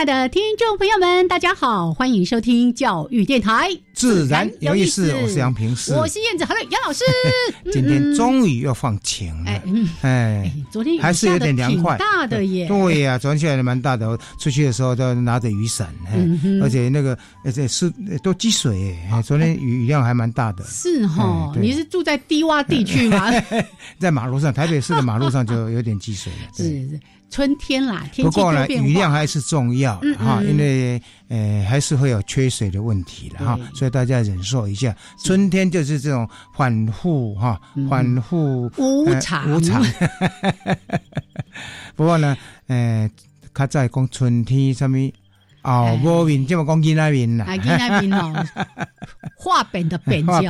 爱的听众朋友们，大家好，欢迎收听教育电台，自然有意思。我是杨平，是我是燕子。Hello，杨老师，今天终于要放晴了。哎，昨天还是有点凉快，大的耶。对呀，昨天下来蛮大的，出去的时候都拿着雨伞，而且那个而且是都积水。哎，昨天雨量还蛮大的。是哈，你是住在低洼地区吗？在马路上，台北市的马路上就有点积水了。是 是。春天啦，天不过呢，雨量还是重要哈，因为呃还是会有缺水的问题了哈，所以大家忍受一下。春天就是这种反复哈，反复无常无常。不过呢，呃，他在讲春天什么。哦，无面这么讲囡仔面啦，囡仔面哦，画扁的扁角。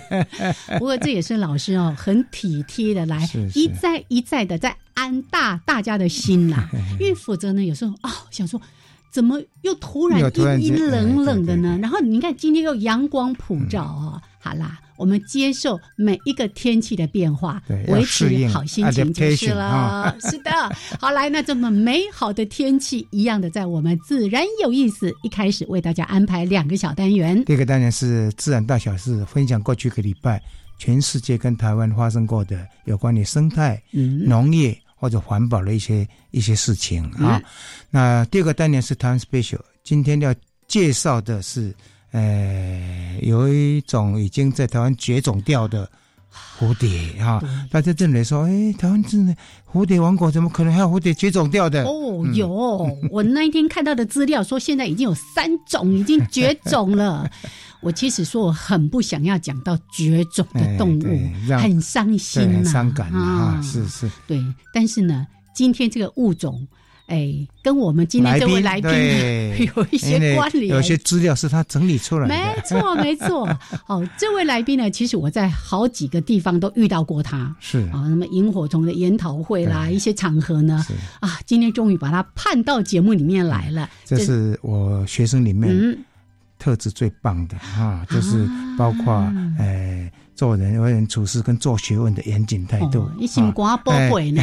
不过这也是老师哦，很体贴的来一再一再的在安大大家的心啦。因为否则呢，有时候哦，想说怎么又突然阴阴冷冷的呢？然后你看今天又阳光普照哦，好啦。我们接受每一个天气的变化，维持好心情就是了。是的，好来，那这么美好的天气一样的，在我们自然有意思，一开始为大家安排两个小单元。第一个单元是自然大小事，分享过去一个礼拜全世界跟台湾发生过的有关于生态、农业或者环保的一些一些事情啊。那第二个单元是台湾 special，今天要介绍的是。呃，有一种已经在台湾绝种掉的蝴蝶哈，大家认为说，哎，台湾真的蝴蝶王国怎么可能还有蝴蝶绝种掉的？哦，有，我那一天看到的资料说，现在已经有三种已经绝种了。我其实说我很不想要讲到绝种的动物，很伤心很伤感啊，是是，对。但是呢，今天这个物种。哎，跟我们今天这位来宾有一些关联，有些资料是他整理出来的。没错，没错。好，这位来宾呢，其实我在好几个地方都遇到过他。是啊，那么萤火虫的研讨会啦，一些场合呢，啊，今天终于把他盼到节目里面来了。这是我学生里面特质最棒的啊，就是包括呃。做人为人处事跟做学问的严谨态度，你心肝宝贝呢？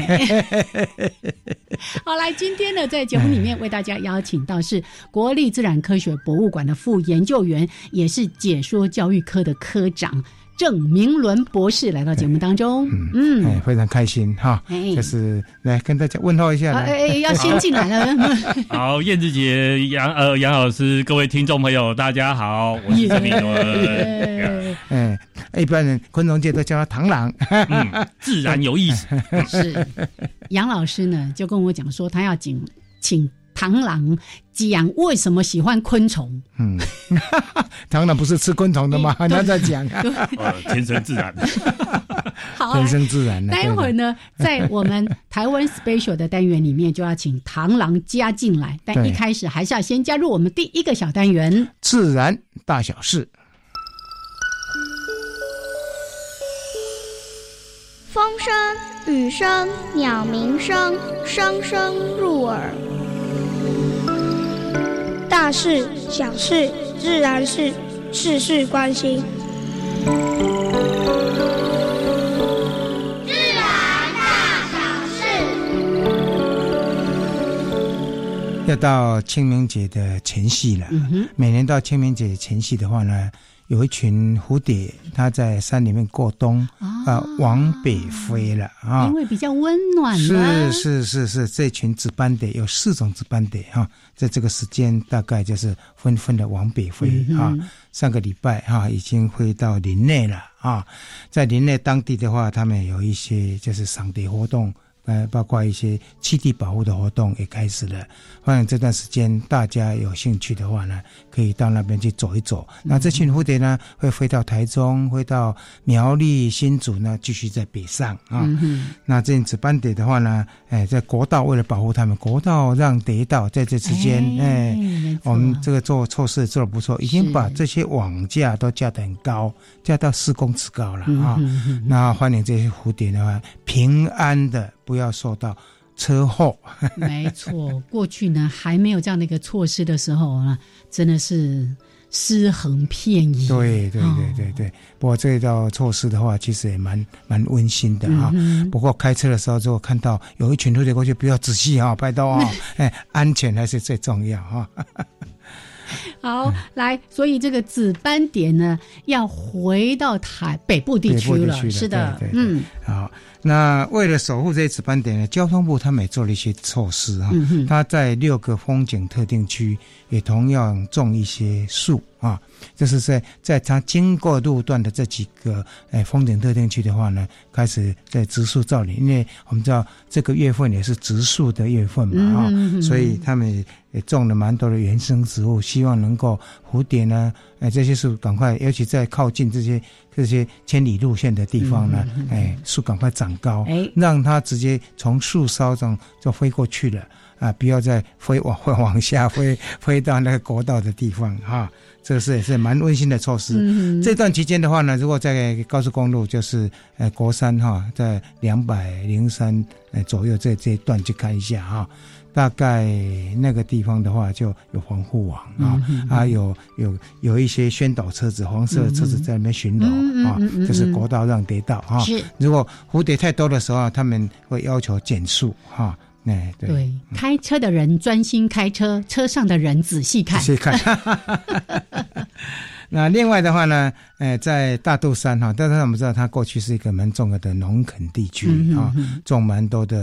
好，来，今天呢，在节目里面为大家邀请到是国立自然科学博物馆的副研究员，也是解说教育科的科长。郑明伦博士来到节目当中，嗯，哎非常开心哈，就是来跟大家问候一下，哎，要先进来了。好，燕子姐、杨呃杨老师，各位听众朋友，大家好，我是郑明伦。哎，一般人昆虫界都叫他螳螂，自然有意思。是杨老师呢，就跟我讲说，他要请请。螳螂讲为什么喜欢昆虫？嗯，螳螂不是吃昆虫的吗？他在讲啊，天生自然，天生自然。待会儿呢，在我们台湾 special 的单元里面，就要请螳螂加进来。但一开始还是要先加入我们第一个小单元——自然大小事。风声、雨声、鸟鸣声，声声入耳。大事小事自然是事事关心。自然大小事。要到清明节的前夕了。每年到清明节前夕的话呢，有一群蝴蝶，它在山里面过冬，啊，往北飞了啊，因为比较温暖。是是是是，这群紫斑蝶有四种紫斑蝶哈，在这个时间大概就是纷纷的往北飞啊。上个礼拜哈，已经飞到林内了啊，在林内当地的话，他们有一些就是赏蝶活动。呃，包括一些栖地保护的活动也开始了。欢迎这段时间大家有兴趣的话呢，可以到那边去走一走。那这群蝴蝶呢，会飞到台中，飞到苗栗、新竹呢，继续在北上啊。那这样子斑蝶的话呢，哎，在国道为了保护它们，国道让蝶道在这之间，哎，我们这个做措施做的不错，已经把这些网架都架得很高，架到四公尺高了啊。那欢迎这些蝴蝶的话，平安的。不要受到车祸。没错，过去呢还没有这样的一个措施的时候呢，真的是尸横遍野。对对对对对。不过这一道措施的话，其实也蛮蛮温馨的啊。不过开车的时候，如果看到有一群蝴蝶过去，不要仔细啊，拍到啊，哎，安全还是最重要啊。好，来，所以这个紫斑蝶呢，要回到台北部地区了。是的，嗯，好。那为了守护这些紫斑点呢，交通部他们也做了一些措施哈。他在六个风景特定区也同样种一些树啊，就是在在它经过路段的这几个诶风景特定区的话呢，开始在植树造林，因为我们知道这个月份也是植树的月份嘛啊，所以他们也种了蛮多的原生植物，希望能够蝴蝶呢，哎这些树赶快，尤其在靠近这些。这些千里路线的地方呢，哎，树赶快长高，哎让它直接从树梢上就飞过去了啊！不要再飞往 往下飞，飞到那个国道的地方哈。这个是也是蛮温馨的措施。这段期间的话呢，如果在高速公路，就是呃国三哈，在两百零三呃左右这这一段去看一下哈。大概那个地方的话，就有防护网啊，啊有有有一些宣导车子，黄色的车子在那边巡逻啊，就是国道让跌道啊。是，如果蝴蝶太多的时候，他们会要求减速哈。哎，对，开车的人专心开车，车上的人仔细看。仔细看。那另外的话呢，呃，在大肚山哈，但是我们知道它过去是一个蛮重要的农垦地区啊，种蛮多的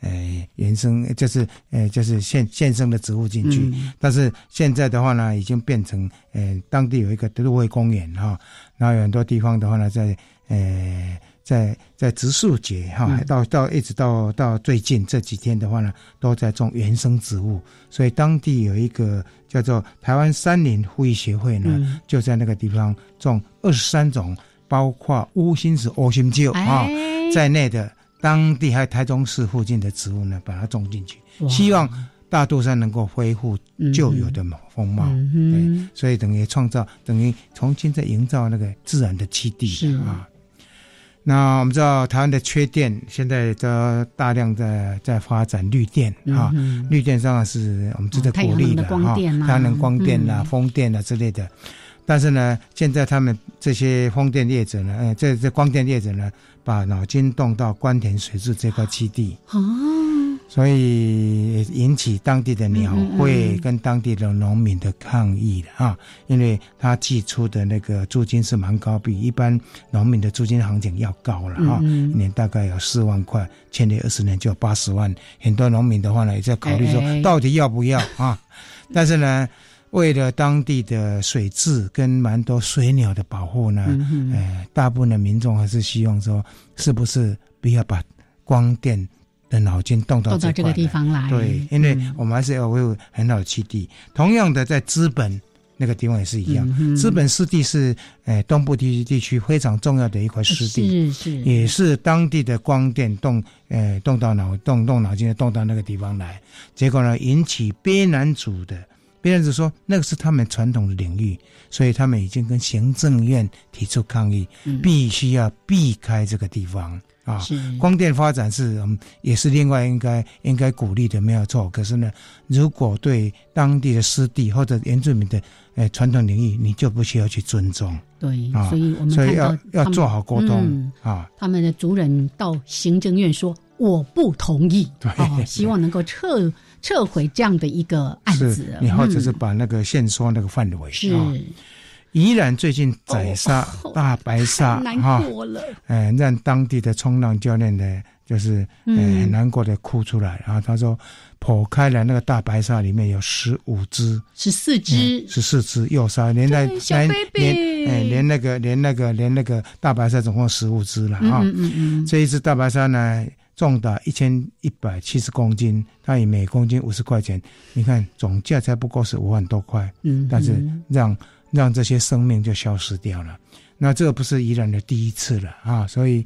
呃原生，就是呃就是现现生的植物进去。但是现在的话呢，已经变成呃当地有一个都会公园哈，然后有很多地方的话呢，在呃。在在植树节哈，到到一直到到最近这几天的话呢，都在种原生植物，所以当地有一个叫做台湾山林护育协会呢，就在那个地方种二十三种，包括乌心子、乌心旧啊在内的当地还有台中市附近的植物呢，把它种进去，希望大肚山能够恢复旧有的风貌。对，所以等于创造，等于重新再营造那个自然的基地啊。那我们知道台湾的缺电，现在都大量的在发展绿电啊，绿电上是我们值得鼓励的哈，太阳能光电啦、风电啦之类的。但是呢，现在他们这些风电业者呢，呃，这这光电业者呢，把脑筋动到关田水质这块基地。所以引起当地的鸟会跟当地的农民的抗议的啊，因为他寄出的那个租金是蛮高，比一般农民的租金行情要高了哈，一年大概有四万块，签约二十年就八十万。很多农民的话呢，也在考虑说到底要不要啊？但是呢，为了当地的水质跟蛮多水鸟的保护呢，呃，大部分的民众还是希望说，是不是不要把光电。的脑筋动到这个地方来，对，因为我们还是要维护很好的基地。同样的，在资本那个地方也是一样，资本湿地是诶东部地区地区非常重要的一块湿地，是是，也是当地的光电动诶动到脑动动脑筋动到那个地方来，结果呢引起边南族的边南族说那个是他们传统的领域，所以他们已经跟行政院提出抗议，必须要避开这个地方。啊，光电发展是嗯，也是另外应该应该鼓励的，没有错。可是呢，如果对当地的湿地或者原住民的诶传统领域，你就不需要去尊重。对，所以我们所以要要做好沟通啊。他们的族人到行政院说我不同意，对，希望能够撤撤回这样的一个案子，你或者是把那个限缩那个范围是。宜兰最近宰杀大白鲨，哈，哎，让当地的冲浪教练呢，就是很难过的哭出来。然后他说，剖开了那个大白鲨，里面有十五只，十四只，十四只幼鲨，连在连连哎，连那个连那个连那个大白鲨总共十五只了啊。这一只大白鲨呢，重达一千一百七十公斤，它以每公斤五十块钱，你看总价才不过是五万多块，嗯，但是让。让这些生命就消失掉了，那这个不是宜兰的第一次了啊，所以，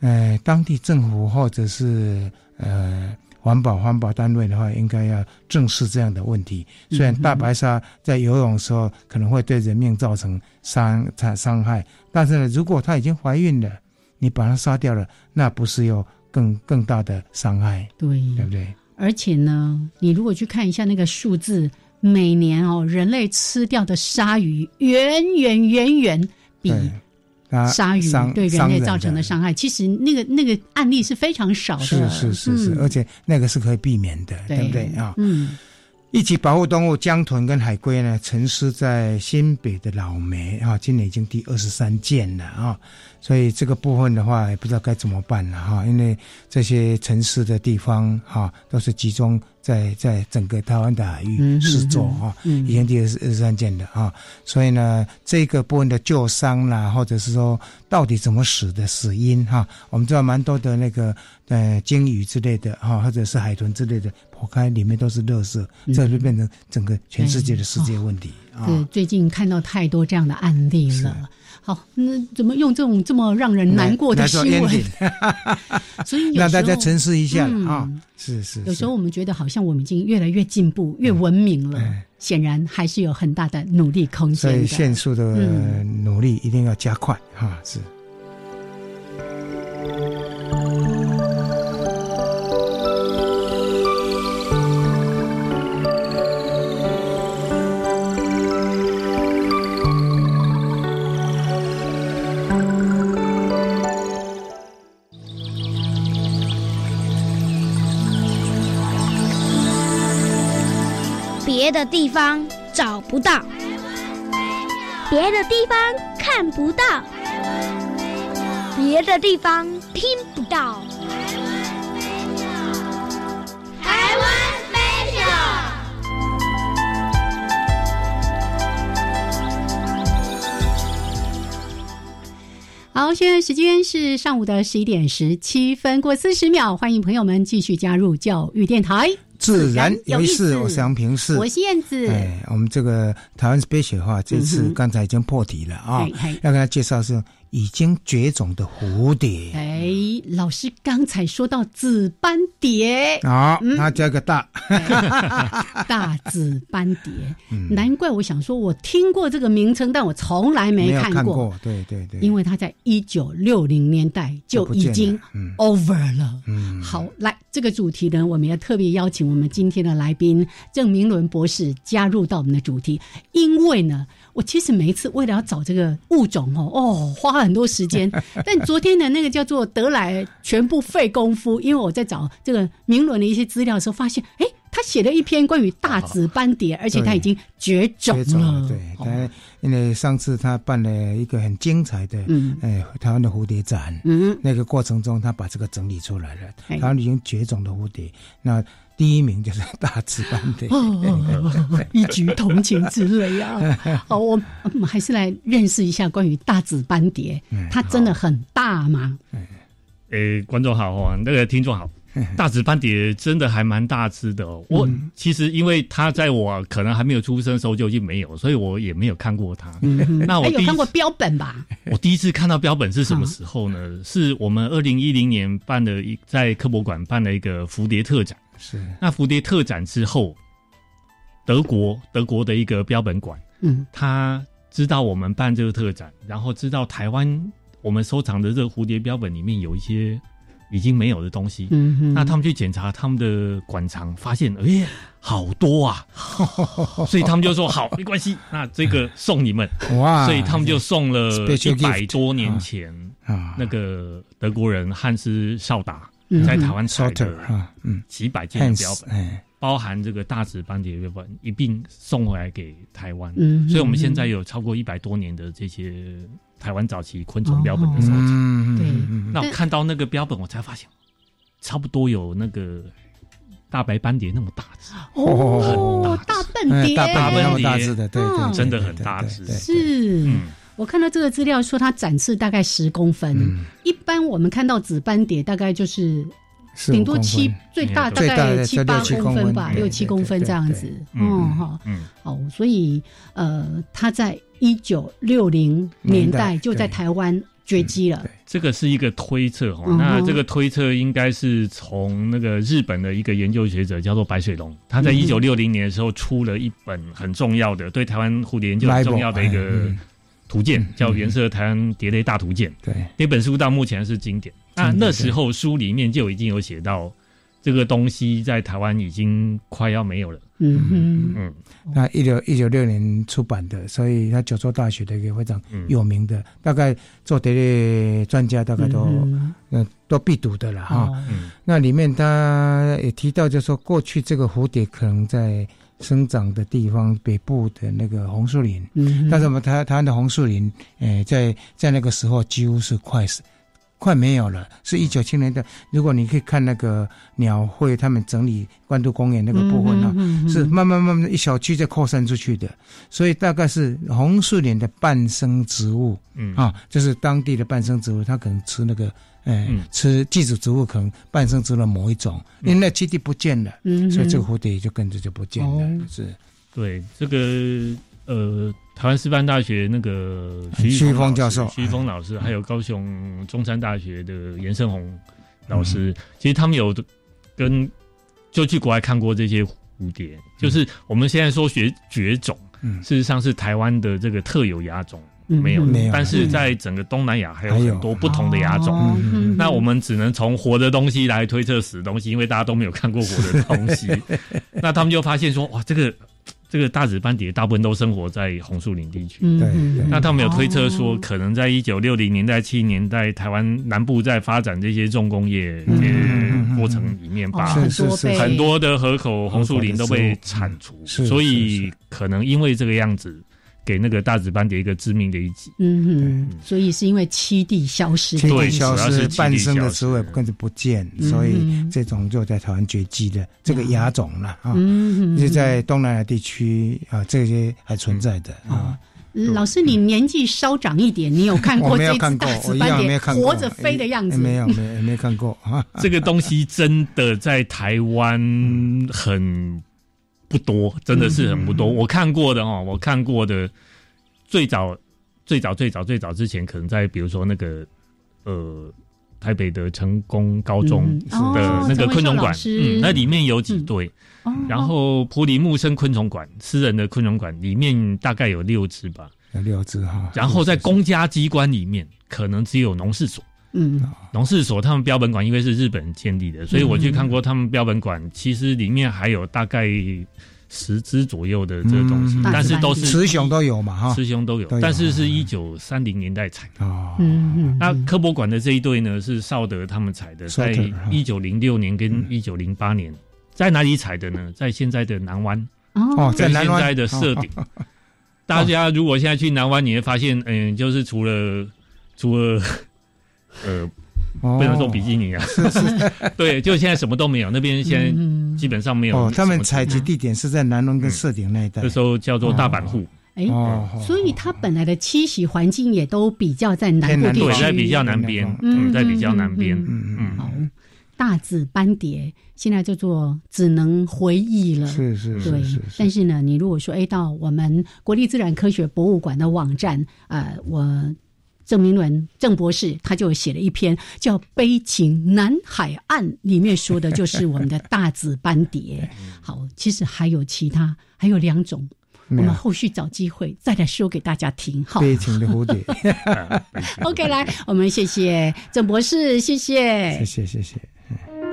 呃，当地政府或者是呃环保环保单位的话，应该要正视这样的问题。虽然大白鲨在游泳的时候可能会对人命造成伤伤伤害，但是呢，如果它已经怀孕了，你把它杀掉了，那不是有更更大的伤害？对，对不对？而且呢，你如果去看一下那个数字。每年哦，人类吃掉的鲨鱼远远远远比鲨鱼对人类造成的伤害，其实那个那个案例是非常少的。是是是是，而且那个是可以避免的，对不对啊？嗯。一起保护动物，江豚跟海龟呢，沉尸在新北的老梅啊，今年已经第二十三件了啊，所以这个部分的话，也不知道该怎么办了哈，因为这些沉尸的地方哈，都是集中在在整个台湾的海域试作啊，已经第二十二十三件的啊，所以呢，这个部分的旧伤啦，或者是说到底怎么死的死因哈，我们知道蛮多的那个呃鲸鱼之类的哈，或者是海豚之类的。剖开里面都是垃圾，这就变成整个全世界的世界问题啊。对，最近看到太多这样的案例了。好，那怎么用这种这么让人难过的新闻？所以让大家沉思一下啊！是是，有时候我们觉得好像我们已经越来越进步、越文明了，显然还是有很大的努力空间。所以，限速的努力一定要加快哈！是。的地方找不到，别的地方看不到，别的地方听不到。台湾 special。好，现在时间是上午的十一点十七分过四十秒，欢迎朋友们继续加入教育电台。自然有意思，我是杨平，是我是燕子。哎，我们这个台湾 special 的话，这次刚才已经破题了啊，要跟他介绍是。已经绝种的蝴蝶，哎，老师刚才说到紫斑蝶。啊，它加个大，大紫斑蝶，难怪我想说，我听过这个名称，但我从来没看过，对对对，因为它在一九六零年代就已经 over 了。嗯，好，来这个主题呢，我们要特别邀请我们今天的来宾郑明伦博士加入到我们的主题，因为呢。我其实每一次为了要找这个物种哦 哦，花了很多时间。但昨天的那个叫做得来全部费功夫，因为我在找这个明伦的一些资料的时候，发现哎，他写了一篇关于大紫斑蝶，而且他已经绝种了。对，他因为上次他办了一个很精彩的嗯，哎台湾的蝴蝶展，嗯，那个过程中他把这个整理出来了，台湾已经绝种的蝴蝶那。第一名就是大紫斑蝶，一举同情之类啊！好，我们还是来认识一下关于大紫斑蝶，它真的很大吗？诶，观众好啊，那个听众好，大紫斑蝶真的还蛮大只的。我其实因为它在我可能还没有出生的时候就已经没有，所以我也没有看过它。那我有看过标本吧？我第一次看到标本是什么时候呢？是我们二零一零年办的一在科博馆办了一个蝴蝶特展。是。那蝴蝶特展之后，德国德国的一个标本馆，嗯，他知道我们办这个特展，然后知道台湾我们收藏的这个蝴蝶标本里面有一些已经没有的东西，嗯，那他们去检查他们的馆藏，发现哎，好多啊，所以他们就说好，没关系，那这个送你们。哇，所以他们就送了一百多年前啊那个德国人汉斯绍达。在台湾采的，嗯，几百件标本，包含这个大紫斑蝶标本一并送回来给台湾。嗯，所以我们现在有超过一百多年的这些台湾早期昆虫标本的收藏。对，那我看到那个标本，我才发现，差不多有那个大白斑蝶那么大只。哦，大笨蝶，大笨蝶大只的，对对，真的很大只。是，我看到这个资料说它展翅大概十公分，一般我们看到紫斑蝶大概就是。顶多七，最大大概七八公分吧，六七公分这样子。嗯哈，嗯，哦，所以呃，它在一九六零年代就在台湾绝迹了。这个是一个推测哈，那这个推测应该是从那个日本的一个研究学者叫做白水龙，他在一九六零年的时候出了一本很重要的对台湾蝴蝶研究很重要的一个图鉴，叫《原色台湾蝶类大图鉴》。对，那本书到目前是经典。那那时候书里面就已经有写到，这个东西在台湾已经快要没有了。嗯嗯嗯。那一九一九六年出版的，所以他九州大学的一个非常有名的，大概做蝶类专家大概都嗯都必读的了哈。那里面他也提到，就说过去这个蝴蝶可能在生长的地方北部的那个红树林，嗯，但是我们台台湾的红树林，诶，在在那个时候几乎是快死。快没有了，是一九七年的。如果你可以看那个鸟会，他们整理关渡公园那个部分啊，是慢慢慢慢一小区在扩散出去的。所以大概是红树林的伴生植物，嗯啊，就是当地的伴生植物，它可能吃那个，哎，吃寄主植物，可能伴生植物的某一种，因为那基地不见了，所以这个蝴蝶就跟着就不见了。是，对这个呃。台湾师范大学那个徐徐峰教授、徐峰老师，还有高雄中山大学的严胜宏老师，其实他们有跟就去国外看过这些蝴蝶，就是我们现在说学绝种，事实上是台湾的这个特有亚种没有，但是在整个东南亚还有很多不同的亚种。那我们只能从活的东西来推测死的东西，因为大家都没有看过活的东西。那他们就发现说，哇，这个。这个大紫斑蝶大部分都生活在红树林地区。对，那他们有推测说，可能在一九六零年代、七零年代，台湾南部在发展这些重工业过程里面，把很多的河口红树林都被铲除，所以可能因为这个样子。给那个大紫斑蝶一个致命的一击。嗯哼，所以是因为七地消失，栖地消失，半生的植物跟着不见，所以这种就在台湾绝迹的这个亚种了啊。嗯嗯，就在东南亚地区啊，这些还存在的啊。老师，你年纪稍长一点，你有看过这只大紫斑蝶活着飞的样子？没有，没没看过啊。这个东西真的在台湾很。不多，真的是很不多。我看过的哦，我看过的最早、最早、最早、最早之前，可能在比如说那个呃台北的成功高中的那个昆虫馆，嗯，那里面有几对。然后普里木生昆虫馆私人的昆虫馆里面大概有六只吧，有六只哈。然后在公家机关里面，可能只有农事所。嗯，农事所他们标本馆因为是日本建立的，所以我去看过他们标本馆，其实里面还有大概十只左右的这个东西，但是都是雌雄都有嘛哈，雌雄都有，但是是一九三零年代采的。嗯嗯，那科博馆的这一对呢是少德他们采的，在一九零六年跟一九零八年，在哪里采的呢？在现在的南湾。哦，在现在的设顶。大家如果现在去南湾，你会发现，嗯，就是除了除了。呃，不能说比基尼啊，对，就现在什么都没有，那边现在基本上没有。哦，他们采集地点是在南龙跟社顶那一带，那时候叫做大阪户。哎，所以它本来的栖息环境也都比较在南部地区，在比较南边，嗯，在比较南边，嗯嗯。好，大紫斑蝶现在叫做只能回忆了，是是是是。但是呢，你如果说哎，到我们国立自然科学博物馆的网站，呃，我。郑明伦郑博士他就写了一篇叫《悲情南海岸》，里面说的就是我们的大紫斑蝶。好，其实还有其他，还有两种，我们后续找机会再来说给大家听。好，悲情的蝴蝶。OK，来，我们谢谢郑博士，谢谢，谢谢，谢谢。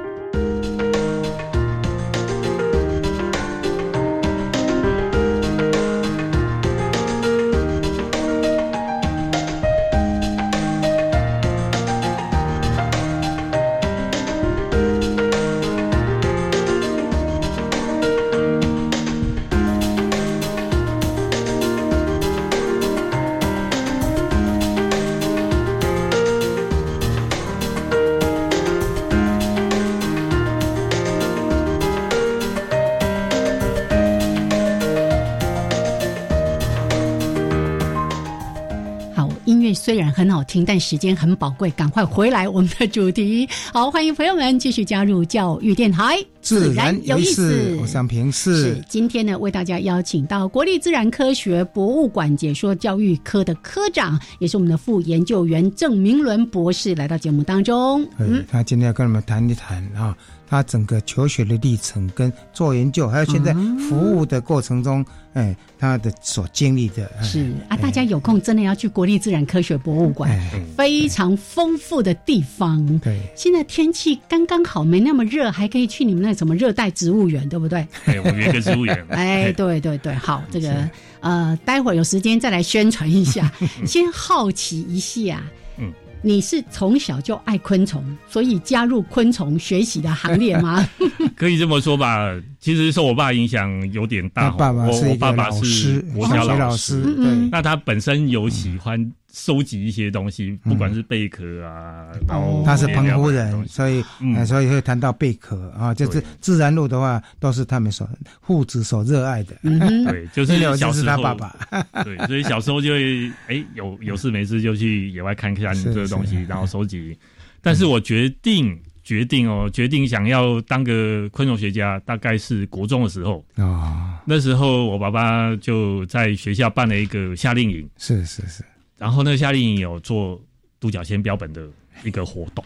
虽然很好听，但时间很宝贵，赶快回来我们的主题。好，欢迎朋友们继续加入教育电台，自然有意思。我想平是今天呢，为大家邀请到国立自然科学博物馆解说教育科的科长，也是我们的副研究员郑明伦博士来到节目当中。嗯，他今天要跟我们谈一谈啊。他整个求学的历程，跟做研究，还有现在服务的过程中，哎，他的所经历的，是啊，大家有空真的要去国立自然科学博物馆，非常丰富的地方。对，现在天气刚刚好，没那么热，还可以去你们那什么热带植物园，对不对？对，我约个植物园。哎，对对对，好，这个呃，待会儿有时间再来宣传一下。先好奇一下。嗯你是从小就爱昆虫，所以加入昆虫学习的行列吗？可以这么说吧，其实受我爸影响有点大。我爸是爸爸是国小老师，对，那他本身有喜欢。收集一些东西，不管是贝壳啊，然后他是澎湖人，所以嗯所以会谈到贝壳啊，就是自然路的话，都是他们所父子所热爱的。对，就是小时候他爸爸。对，所以小时候就会哎有有事没事就去野外看看这个东西，然后收集。但是我决定决定哦，决定想要当个昆虫学家，大概是国中的时候啊。那时候我爸爸就在学校办了一个夏令营，是是是。然后那个夏令营有做独角仙标本的一个活动，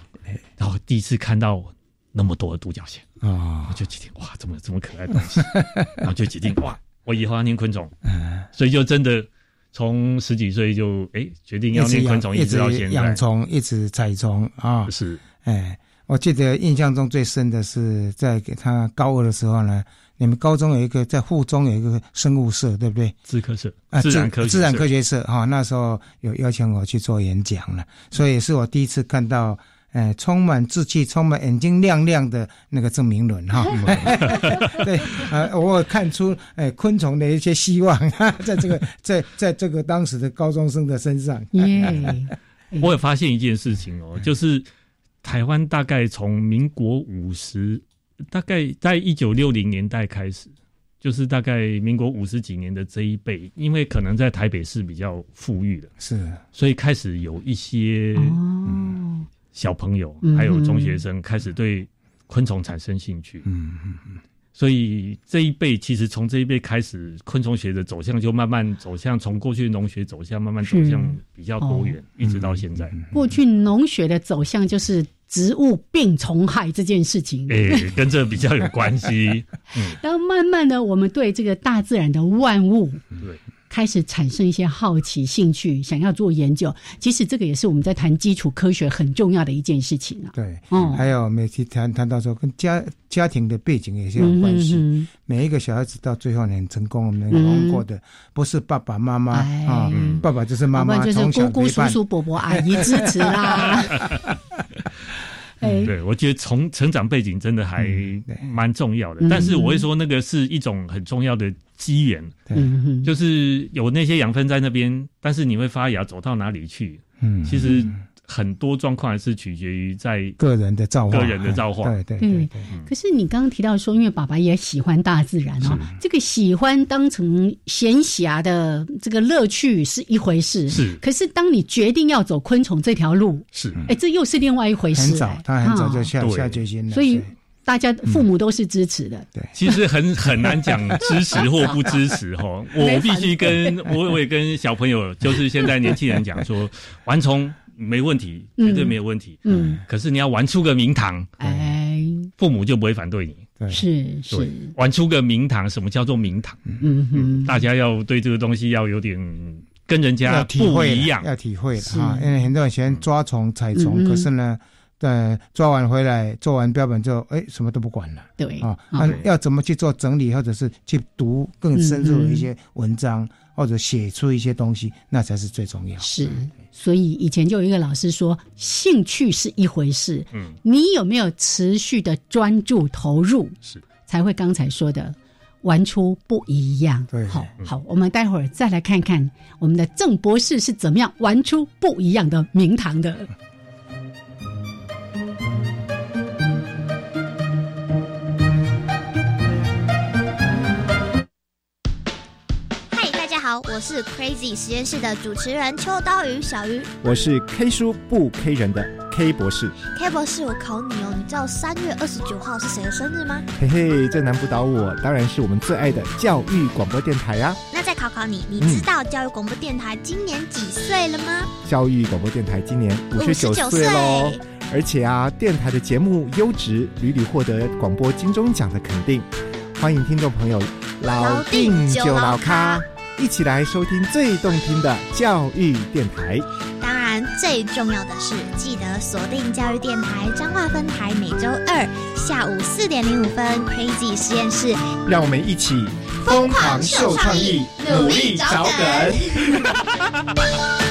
然后第一次看到那么多的独角仙啊，我就决定哇，这么这么可爱的东西，然后就决定哇，我以后要念昆虫，所以就真的从十几岁就哎决定要念昆虫，一直到现在。养虫，一直采虫啊，是。哎，我记得印象中最深的是在给他高二的时候呢。你们高中有一个在附中有一个生物社，对不对？自科社啊，自然科自然科学社哈。那时候有邀请我去做演讲了，所以是我第一次看到，哎，充满志气、充满眼睛亮亮的那个郑明伦哈。对啊，我看出哎昆虫的一些希望，在这个在在这个当时的高中生的身上。我也发现一件事情哦，就是台湾大概从民国五十。大概在一九六零年代开始，就是大概民国五十几年的这一辈，因为可能在台北市比较富裕的，是，所以开始有一些小朋友还有中学生开始对昆虫产生兴趣。嗯嗯嗯。所以这一辈其实从这一辈开始，昆虫学的走向就慢慢走向从过去农学走向慢慢走向比较多元，一直到现在。过去农学的走向就是。植物病虫害这件事情，哎，跟这比较有关系。然后慢慢的，我们对这个大自然的万物，对，开始产生一些好奇、兴趣，想要做研究。其实这个也是我们在谈基础科学很重要的一件事情啊。对，嗯，还有每次谈谈到说跟家家庭的背景也是有关系。每一个小孩子到最后很成功，我们玩过的不是爸爸妈妈啊，爸爸就是妈妈，就是姑姑、叔叔、伯伯、阿姨支持啦。对，我觉得从成长背景真的还蛮重要的，但是我会说那个是一种很重要的机缘，就是有那些养分在那边，但是你会发芽走到哪里去？嗯，其实。很多状况还是取决于在个人的造化，个人的造化。对对对。可是你刚刚提到说，因为爸爸也喜欢大自然哦，这个喜欢当成闲暇的这个乐趣是一回事。是。可是当你决定要走昆虫这条路，是。哎，这又是另外一回事。很早，他很早就下下决心了。所以大家父母都是支持的。对。其实很很难讲支持或不支持哈。我必须跟我我也跟小朋友，就是现在年轻人讲说，玩虫。没问题，绝对没有问题。嗯，可是你要玩出个名堂，哎，父母就不会反对你。是是，玩出个名堂，什么叫做名堂？嗯哼，大家要对这个东西要有点跟人家不一样，要体会啊。因为很多人喜欢抓虫、采虫，可是呢，在抓完回来做完标本之后，哎，什么都不管了。对啊，要怎么去做整理，或者是去读更深入的一些文章，或者写出一些东西，那才是最重要。是。所以以前就有一个老师说，兴趣是一回事，嗯，你有没有持续的专注投入，是才会刚才说的玩出不一样。对，好，好，我们待会儿再来看看我们的郑博士是怎么样玩出不一样的名堂的。我是 Crazy 实验室的主持人秋刀鱼小鱼。我是 K 书不 K 人的 K 博士。K 博士，我考你哦，你知道三月二十九号是谁的生日吗？嘿嘿，这难不倒我，当然是我们最爱的教育广播电台呀。那再考考你，你知道教育广播电台今年几岁了吗？教育广播电台今年五十九岁喽，而且啊，电台的节目优质，屡屡获得广播金钟奖的肯定。欢迎听众朋友老定就老咖，一起来收听最动听的教育电台。当然，最重要的是记得锁定教育电台彰化分台，每周二下午四点零五分，Crazy 实验室，让我们一起疯狂秀创意，努力找梗。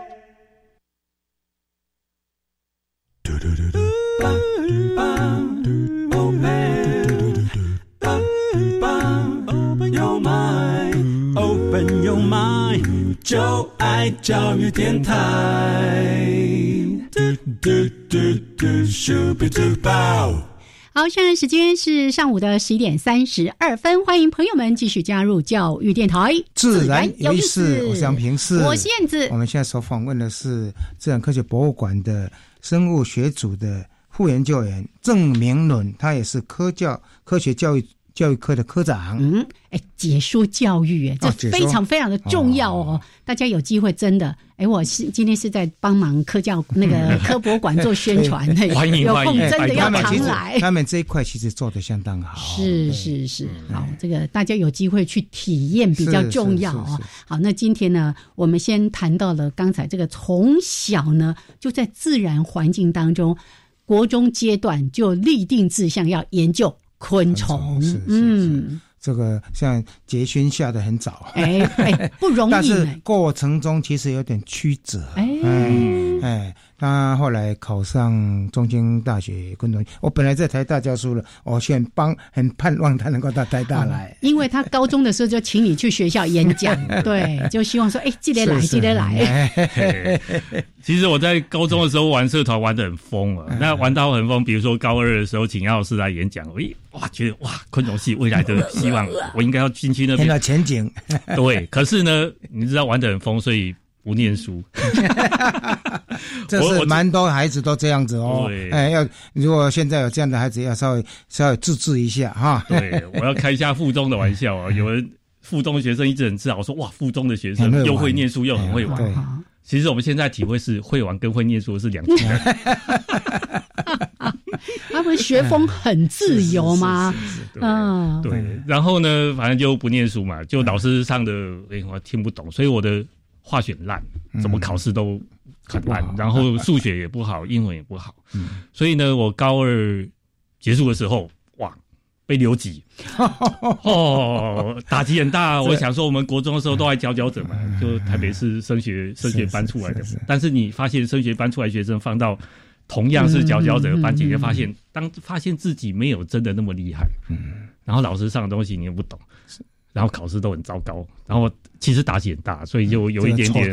就爱教育电台。 好，现在时间是上午的十一点三十二分，欢迎朋友们继续加入教育电台。自然有意思，我想平是，我是燕子。我们现在所访问的是自然科学博物馆的生物学组的副研究员郑明伦，他也是科教科学教育。教育科的科长，嗯，哎，解说教育，哎，这非常非常的重要哦。大家有机会真的，哎，我是今天是在帮忙科教那个科博馆做宣传，欢迎有空真的要常来。他们这一块其实做的相当好，是是是，好，这个大家有机会去体验比较重要哦。好，那今天呢，我们先谈到了刚才这个从小呢就在自然环境当中，国中阶段就立定志向要研究。昆虫，嗯，这个像杰勋下的很早，哎哎，不容易，但是过程中其实有点曲折，哎。哎。他后来考上中京大学昆虫，我本来在台大教书了，我现帮很盼望他能够到台大来，因为他高中的时候就请你去学校演讲，对，就希望说，哎，记得来，记得来。其实我在高中的时候玩社团玩的很疯啊，那玩到很疯，比如说高二的时候请杨老师来演讲，哎，哇，觉得哇，昆虫系未来的希望，我应该要进去那边，看到前景。对，可是呢，你知道玩的很疯，所以。不念书，这是蛮多孩子都这样子哦。哎，要如果现在有这样的孩子，要稍微稍微自制一下哈。对，我要开一下附中的玩笑啊。有人附中的学生一直很自豪说：“哇，附中的学生又会念书又很会玩。”其实我们现在体会是，会玩跟会念书是两件事。他们学风很自由吗？嗯，对。然后呢，反正就不念书嘛，就老师上的哎，我听不懂，所以我的。化学烂，怎么考试都很烂，然后数学也不好，英文也不好，所以呢，我高二结束的时候，哇，被留级，哦，打击很大。我想说，我们国中的时候都还佼佼者嘛，就台北市升学升学班出来的，但是你发现升学班出来学生放到同样是佼佼者班级，就发现当发现自己没有真的那么厉害，嗯，然后老师上的东西你又不懂。然后考试都很糟糕，然后其实打击很大，所以就有一点点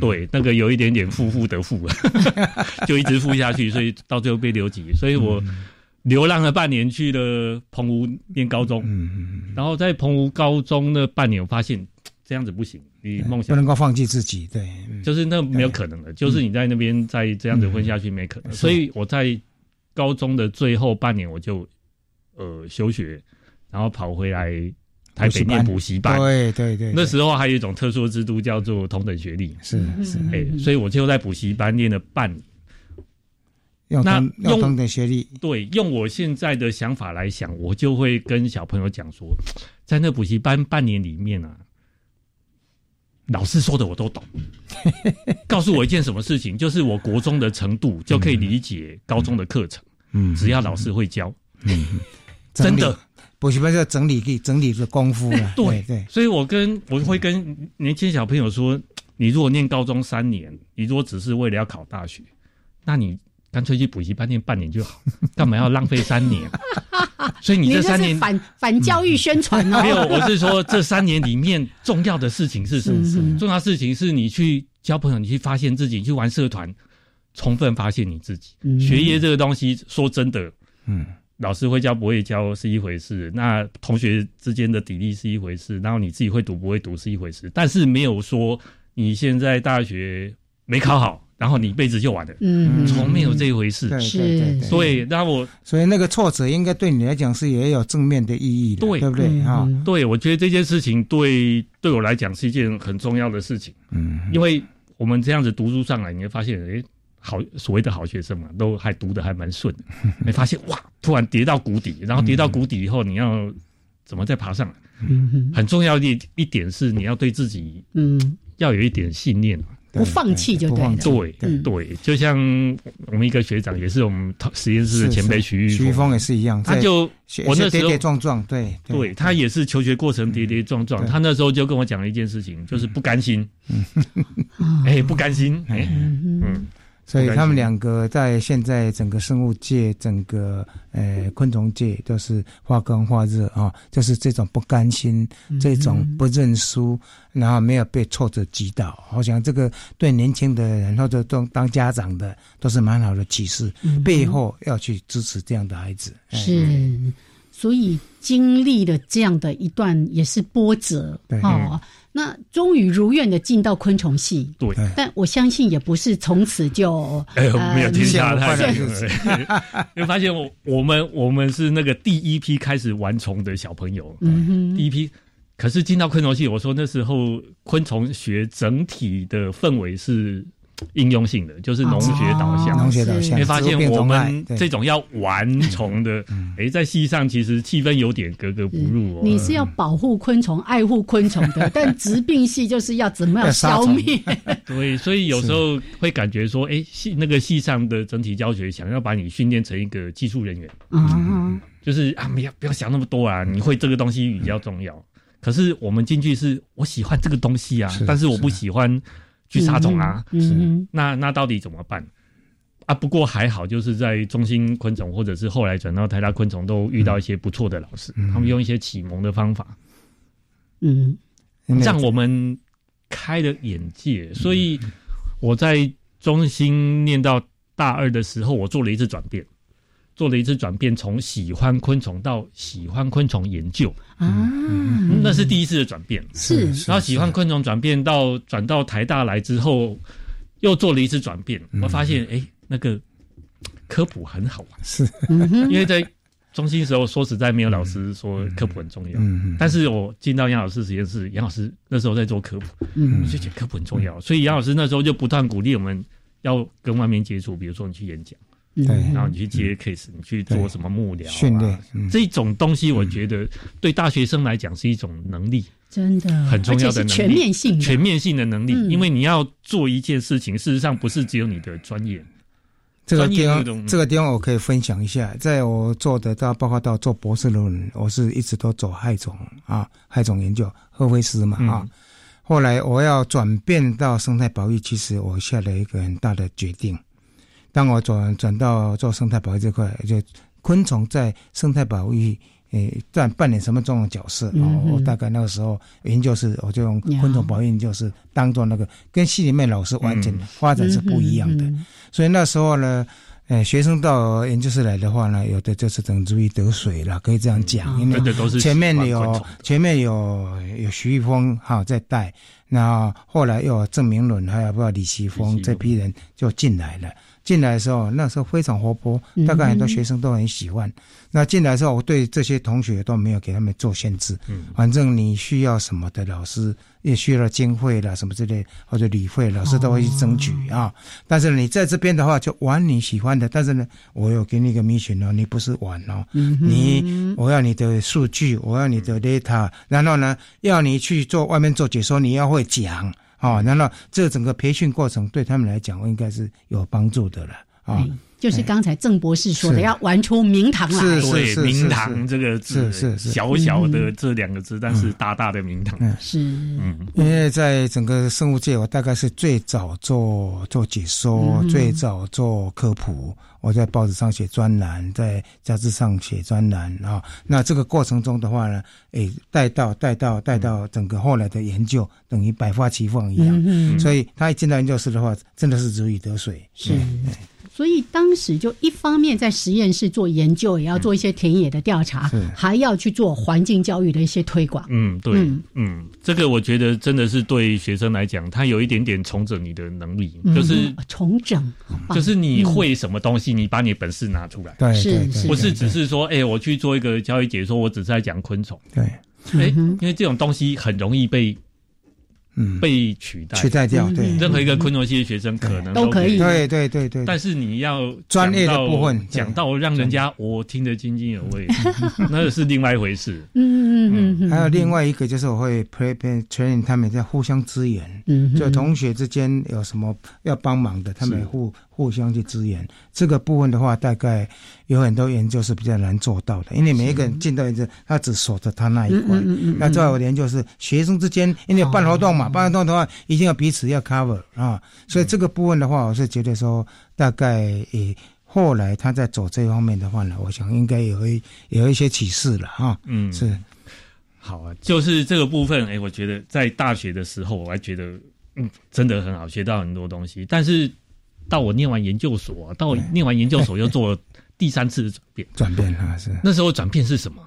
对那个有一点点负负得负，就一直负下去，所以到最后被留级。所以我流浪了半年，去了澎湖念高中。嗯嗯然后在澎湖高中那半年，我发现这样子不行，你梦想不能够放弃自己，对，就是那没有可能的，就是你在那边再这样子混下去没可能。所以我在高中的最后半年我就呃休学，然后跑回来台北念补习班。对对对，那时候还有一种特殊制度叫做同等学历，是是，哎，所以我就在补习班念了半年。那用同等学历，对，用我现在的想法来想，我就会跟小朋友讲说，在那补习班半年里面啊。老师说的我都懂，告诉我一件什么事情，就是我国中的程度就可以理解高中的课程。嗯，只要老师会教，嗯，真的补习班要整理整理的功夫 了。对对，所以我跟我会跟年轻小朋友说，你如果念高中三年，你如果只是为了要考大学，那你。干脆去补习班念半年就好，干嘛要浪费三年？所以你这三年反反教育宣传哦。没有，我是说这三年里面重要的事情是什么？重要事情是你去交朋友，你去发现自己，去玩社团，充分发现你自己。学业这个东西，说真的，嗯，老师会教不会教是一回事，那同学之间的砥砺是一回事，然后你自己会读不会读是一回事，但是没有说你现在大学没考好。然后你一辈子就完了，嗯，从没有这一回事，是，所以那我，所以那个挫折应该对你来讲是也有正面的意义的，对，对不对？啊？对，我觉得这件事情对对我来讲是一件很重要的事情，嗯，因为我们这样子读书上来，你会发现，哎，好所谓的好学生嘛，都还读的还蛮顺，没发现哇，突然跌到谷底，然后跌到谷底以后，你要怎么再爬上来？嗯，很重要的一点是你要对自己，嗯，要有一点信念。不放弃就对，对对，就像我们一个学长，也是我们实验室的前辈徐玉徐玉峰也是一样，他就我那时候跌跌撞撞，对对，他也是求学过程跌跌撞撞，他那时候就跟我讲了一件事情，就是不甘心，哎，不甘心，哎，嗯。所以他们两个在现在整个生物界、整个呃昆虫界都是发光发热啊，就是这种不甘心、这种不认输，然后没有被挫折击倒。我想这个对年轻的人或者当当家长的都是蛮好的启示，背后要去支持这样的孩子。是，所以经历了这样的一段也是波折哦。那终于如愿的进到昆虫系，对，但我相信也不是从此就没有停下来。因为发现我我们我们是那个第一批开始玩虫的小朋友，嗯哼第一批。可是进到昆虫系，我说那时候昆虫学整体的氛围是。应用性的就是农学导向，农学导向，会发现我们这种要玩虫的，哎，在戏上其实气氛有点格格不入哦。你是要保护昆虫、爱护昆虫的，但疾病系就是要怎么样消灭？对，所以有时候会感觉说，哎，戏那个戏上的整体教学想要把你训练成一个技术人员，嗯，就是啊，不要不要想那么多啊，你会这个东西比较重要。可是我们进去是我喜欢这个东西啊，但是我不喜欢。去杀虫啊！那那到底怎么办啊？不过还好，就是在中心昆虫，或者是后来转到台大昆虫，都遇到一些不错的老师，他们用一些启蒙的方法，嗯，让我们开了眼界。所以我在中心念到大二的时候，我做了一次转变。做了一次转变，从喜欢昆虫到喜欢昆虫研究啊，那是第一次的转变。是，然后喜欢昆虫转变到转到台大来之后，又做了一次转变。我发现，哎，那个科普很好玩。是，因为在中心时候，说实在没有老师说科普很重要。嗯但是我进到杨老师实验室，杨老师那时候在做科普，嗯，我就觉得科普很重要。所以杨老师那时候就不断鼓励我们要跟外面接触，比如说你去演讲。对，然后你去接 case，你去做什么幕僚训练，这种东西，我觉得对大学生来讲是一种能力，真的很重要的能力，全面性、全面性的能力。因为你要做一件事情，事实上不是只有你的专业。这个地方，这个地方我可以分享一下，在我做的到包括到做博士论文，我是一直都走害虫啊，害虫研究，赫菲斯嘛啊。后来我要转变到生态保育，其实我下了一个很大的决定。当我转转到做生态保育这块，就昆虫在生态保育诶，占扮演什么重要角色？哦，我大概那个时候研究室，我就用昆虫保育研究室当做那个跟系里面老师完全发展是不一样的。所以那时候呢，哎，学生到研究室来的话呢，有的就是等注意得水了，可以这样讲，因为前面有前面有有徐玉峰哈在带，那后来又有郑明伦还有不知道李奇峰这批人就进来了。进来的时候，那时候非常活泼，大概很多学生都很喜欢。那进来的时候，我对这些同学都没有给他们做限制，反正你需要什么的老师，也需要经费了什么之类，或者旅费，老师都会去争取啊。但是你在这边的话，就玩你喜欢的。但是呢，我有给你一个 mission 哦，你不是玩哦，你我要你的数据，我要你的 data，然后呢，要你去做外面做解说，你要会讲。哦，那那这整个培训过程对他们来讲，应该是有帮助的了啊。就是刚才郑博士说的，要玩出名堂来。对，名堂这个字，是是小小的这两个字，但是大大的名堂。是，嗯，因为在整个生物界，我大概是最早做做解说，最早做科普。我在报纸上写专栏，在杂志上写专栏啊。那这个过程中的话呢，诶，带到带到带到整个后来的研究，等于百花齐放一样。嗯所以他一进到研究室的话，真的是如鱼得水。是。所以当时就一方面在实验室做研究，也要做一些田野的调查，还要去做环境教育的一些推广。嗯，对，嗯，这个我觉得真的是对学生来讲，他有一点点重整你的能力，就是重整，就是你会什么东西，你把你本事拿出来，对，是，不是只是说，哎，我去做一个教育解说，我只是在讲昆虫，对，哎，因为这种东西很容易被。嗯，被取代。取代掉，对，任何一个昆虫系的学生可能都可以，对对对对。但是你要专业的部分讲到让人家我听得津津有味，那是另外一回事。嗯嗯嗯。还有另外一个就是我会 prepare training 他们在互相支援，嗯，就同学之间有什么要帮忙的，他们互。互相去支援这个部分的话，大概有很多研究是比较难做到的，因为每一个人进到研究，他只守着他那一块。那最后研究是学生之间，因为办活动嘛，办活动的话一定要彼此要 cover 啊，所以这个部分的话，我是觉得说，大概也，后来他在走这方面的话呢，我想应该也会有一些启示了哈。嗯，是好啊，就是这个部分，哎，我觉得在大学的时候，我还觉得嗯，真的很好，学到很多东西，但是。到我念完研究所，到念完研究所又做了第三次的转变。转变啊，是那时候转变是什么？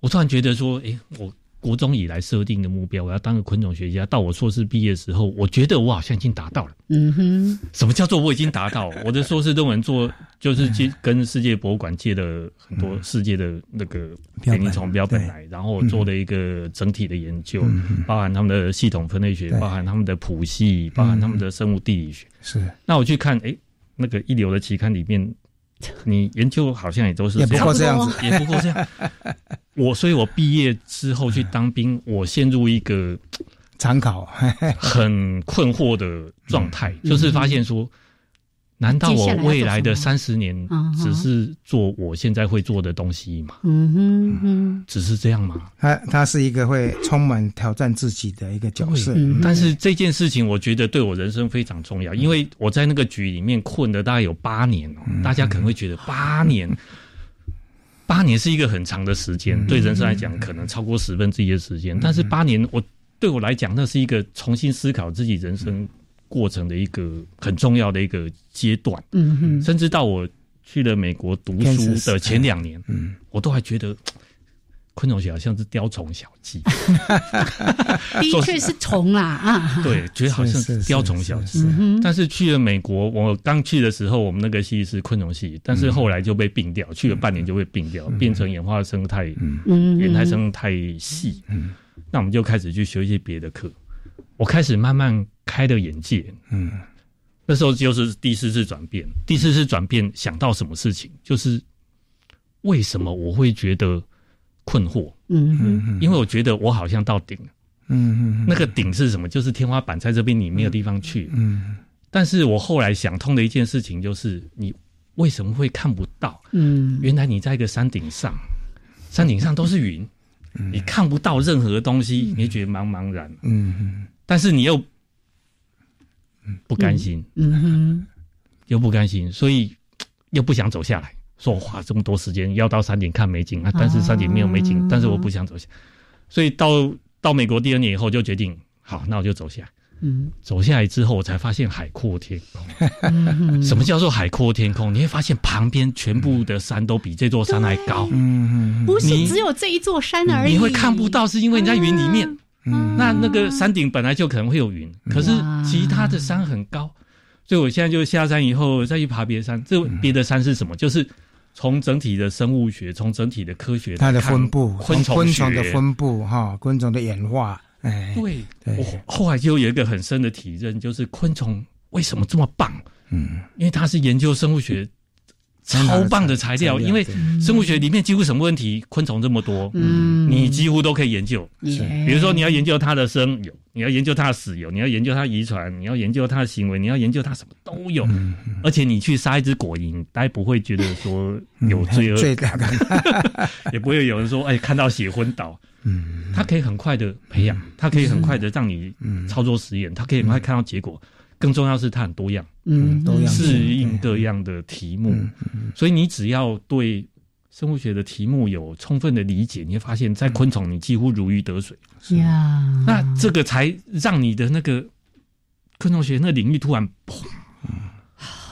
我突然觉得说，哎，我。国中以来设定的目标，我要当个昆虫学家。到我硕士毕业的时候，我觉得我好像已经达到了。嗯哼，什么叫做我已经达到？我的硕士论文做就是借跟世界博物馆借了很多世界的那个变异虫标本来，然后做了一个整体的研究，包含他们的系统分类学，包含他们的谱系，包含他们的生物地理学。是，那我去看，哎，那个一流的期刊里面。你研究好像也都是也不过这样子，也不过这样。我所以，我毕业之后去当兵，我陷入一个参考很困惑的状态，就是发现说。难道我未来的三十年只是做我现在会做的东西吗？嗯哼哼，只是这样吗？他他是一个会充满挑战自己的一个角色，但是这件事情我觉得对我人生非常重要，因为我在那个局里面困了大概有八年哦。大家可能会觉得八年，八年是一个很长的时间，对人生来讲可能超过十分之一的时间。但是八年，我对我来讲，那是一个重新思考自己人生。过程的一个很重要的一个阶段，嗯哼，甚至到我去了美国读书的前两年，嗯，我都还觉得 昆虫学好像是雕虫小技，的确是虫啦啊，对，觉得好像是雕虫小技。但是去了美国，我刚去的时候，我们那个系是昆虫系，但是后来就被并掉，去了半年就被并掉，变成演化生态，嗯，演态生态系，嗯，那我们就开始去学一些别的课，我开始慢慢。开了眼界，嗯，那时候就是第四次转变，第四次转变想到什么事情，就是为什么我会觉得困惑，嗯嗯，因为我觉得我好像到顶了，嗯嗯，那个顶是什么？就是天花板在这边，你没有地方去，嗯，但是我后来想通的一件事情就是，你为什么会看不到？嗯，原来你在一个山顶上，山顶上都是云，你看不到任何东西，你觉得茫茫然，嗯嗯，但是你又。不甘心，嗯哼，又不甘心，所以又不想走下来。说我花这么多时间要到山顶看美景啊，但是山顶没有美景，但是我不想走下。所以到到美国第二年以后，就决定好，那我就走下。嗯，走下来之后，我才发现海阔天空。什么叫做海阔天空？你会发现旁边全部的山都比这座山还高。嗯嗯，不是只有这一座山而已。你会看不到，是因为你在云里面。嗯，那那个山顶本来就可能会有云，可是其他的山很高，所以我现在就下山以后再去爬别的山。这别的山是什么？就是从整体的生物学，从整体的科学，它的分布，昆虫的分布，哈，昆虫的演化。哎，对，我后来就有一个很深的体认，就是昆虫为什么这么棒？嗯，因为它是研究生物学。超棒的材料，因为生物学里面几乎什么问题，昆虫这么多，嗯，你几乎都可以研究。是，比如说你要研究它的生有，你要研究它的死有，你要研究它遗传，你要研究它的行为，你要研究它什么都有。而且你去杀一只果蝇，大家不会觉得说有罪恶感，也不会有人说哎看到血昏倒。嗯，它可以很快的培养，它可以很快的让你操作实验，它可以很快看到结果。更重要是它很多样，嗯，多样适应各样的题目，所以你只要对生物学的题目有充分的理解，你会发现在昆虫你几乎如鱼得水呀。那这个才让你的那个昆虫学那领域突然砰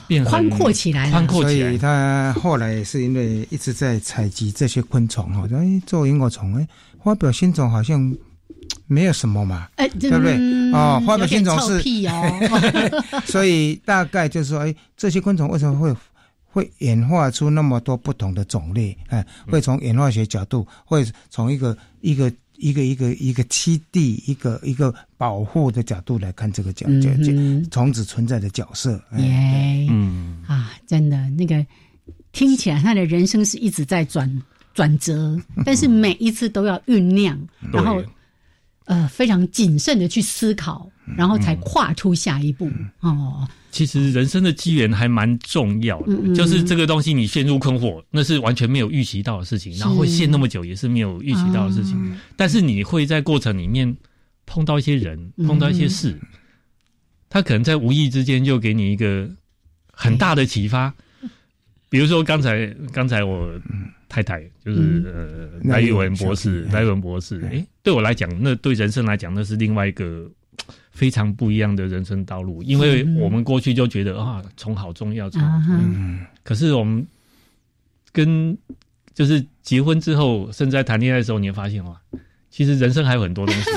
变宽阔起来，宽阔起来。所以他后来是因为一直在采集这些昆虫哈，哎，做萤火虫哎，发表新种好像。没有什么嘛，哎，对不对？哦，花表新种是，所以大概就是说，哎，这些昆虫为什么会会演化出那么多不同的种类？哎，会从演化学角度，会从一个一个一个一个一个栖地、一个一个保护的角度来看这个角角角虫子存在的角色。耶，嗯啊，真的那个听起来，他的人生是一直在转转折，但是每一次都要酝酿，然后。呃，非常谨慎的去思考，然后才跨出下一步哦。其实人生的机缘还蛮重要的，就是这个东西你陷入困惑，那是完全没有预期到的事情，然后会陷那么久也是没有预期到的事情。但是你会在过程里面碰到一些人，碰到一些事，他可能在无意之间就给你一个很大的启发。比如说刚才刚才我。太太就是呃，赖玉文博士，赖玉文博士，哎，对我来讲，那对人生来讲，那是另外一个非常不一样的人生道路。因为我们过去就觉得啊，虫好重要，虫，可是我们跟就是结婚之后，甚至在谈恋爱的时候，你会发现哇，其实人生还有很多东西，